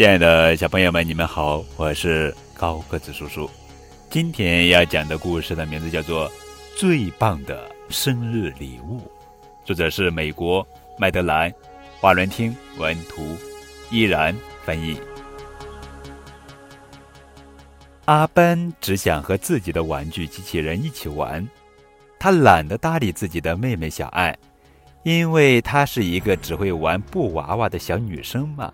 亲爱的小朋友们，你们好，我是高个子叔叔。今天要讲的故事的名字叫做《最棒的生日礼物》，作者是美国麦德兰·华伦汀文图，依然翻译。阿奔只想和自己的玩具机器人一起玩，他懒得搭理自己的妹妹小爱，因为她是一个只会玩布娃娃的小女生嘛。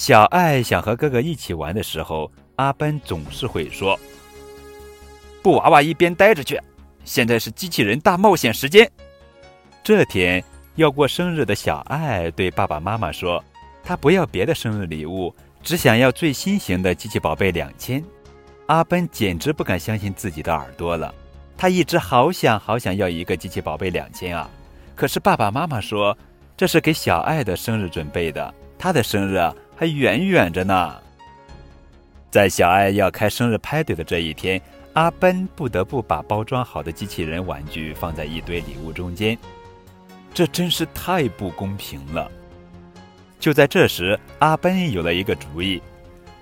小爱想和哥哥一起玩的时候，阿奔总是会说：“布娃娃一边待着去，现在是机器人大冒险时间。”这天要过生日的小爱对爸爸妈妈说：“她不要别的生日礼物，只想要最新型的机器宝贝两千。”阿奔简直不敢相信自己的耳朵了，他一直好想好想要一个机器宝贝两千啊！可是爸爸妈妈说这是给小爱的生日准备的，她的生日。还远远着呢。在小爱要开生日派对的这一天，阿奔不得不把包装好的机器人玩具放在一堆礼物中间，这真是太不公平了。就在这时，阿奔有了一个主意，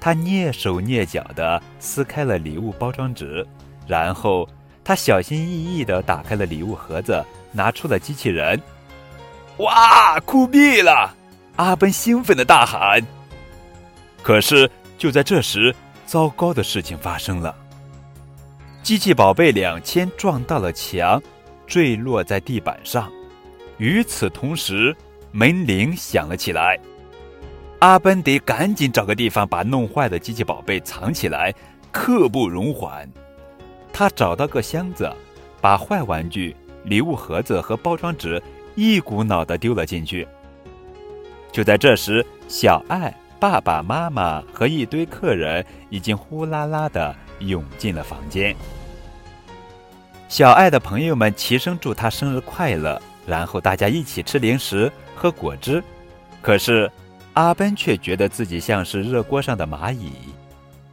他蹑手蹑脚地撕开了礼物包装纸，然后他小心翼翼地打开了礼物盒子，拿出了机器人。哇，酷毙了！阿奔兴奋地大喊。可是，就在这时，糟糕的事情发生了。机器宝贝两千撞到了墙，坠落在地板上。与此同时，门铃响了起来。阿奔得赶紧找个地方把弄坏的机器宝贝藏起来，刻不容缓。他找到个箱子，把坏玩具、礼物盒子和包装纸一股脑的丢了进去。就在这时，小爱。爸爸妈妈和一堆客人已经呼啦啦的涌进了房间。小爱的朋友们齐声祝他生日快乐，然后大家一起吃零食、喝果汁。可是阿奔却觉得自己像是热锅上的蚂蚁。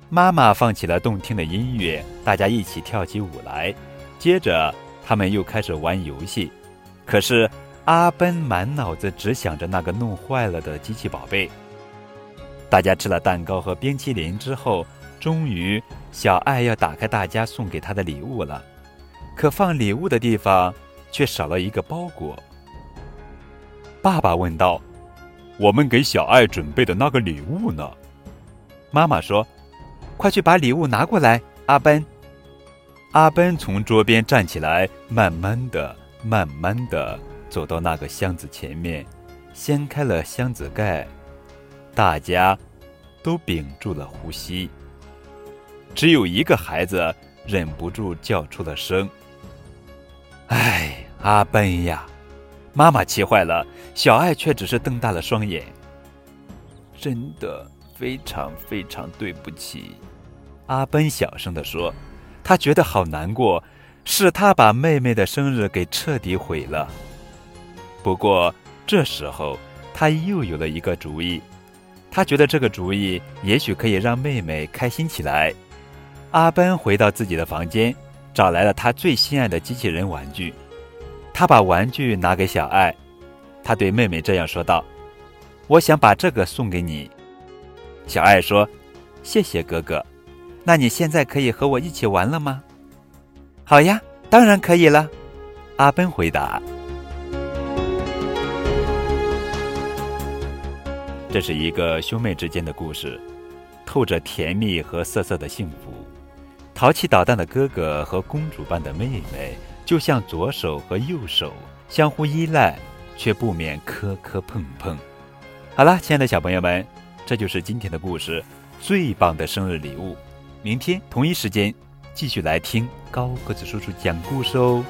妈妈放起了动听的音乐，大家一起跳起舞来。接着他们又开始玩游戏。可是阿奔满脑子只想着那个弄坏了的机器宝贝。大家吃了蛋糕和冰淇淋之后，终于小爱要打开大家送给她的礼物了。可放礼物的地方却少了一个包裹。爸爸问道：“我们给小爱准备的那个礼物呢？”妈妈说：“快去把礼物拿过来，阿奔。”阿奔从桌边站起来，慢慢的、慢慢的走到那个箱子前面，掀开了箱子盖。大家都屏住了呼吸，只有一个孩子忍不住叫出了声：“哎，阿奔呀！”妈妈气坏了，小爱却只是瞪大了双眼。真的非常非常对不起，阿奔小声地说：“他觉得好难过，是他把妹妹的生日给彻底毁了。”不过这时候他又有了一个主意。他觉得这个主意也许可以让妹妹开心起来。阿奔回到自己的房间，找来了他最心爱的机器人玩具。他把玩具拿给小爱，他对妹妹这样说道：“我想把这个送给你。”小爱说：“谢谢哥哥。那你现在可以和我一起玩了吗？”“好呀，当然可以了。”阿奔回答。这是一个兄妹之间的故事，透着甜蜜和涩涩的幸福。淘气捣蛋的哥哥和公主般的妹妹，就像左手和右手，相互依赖，却不免磕磕碰碰。好了，亲爱的小朋友们，这就是今天的故事，最棒的生日礼物。明天同一时间，继续来听高个子叔叔讲故事哦。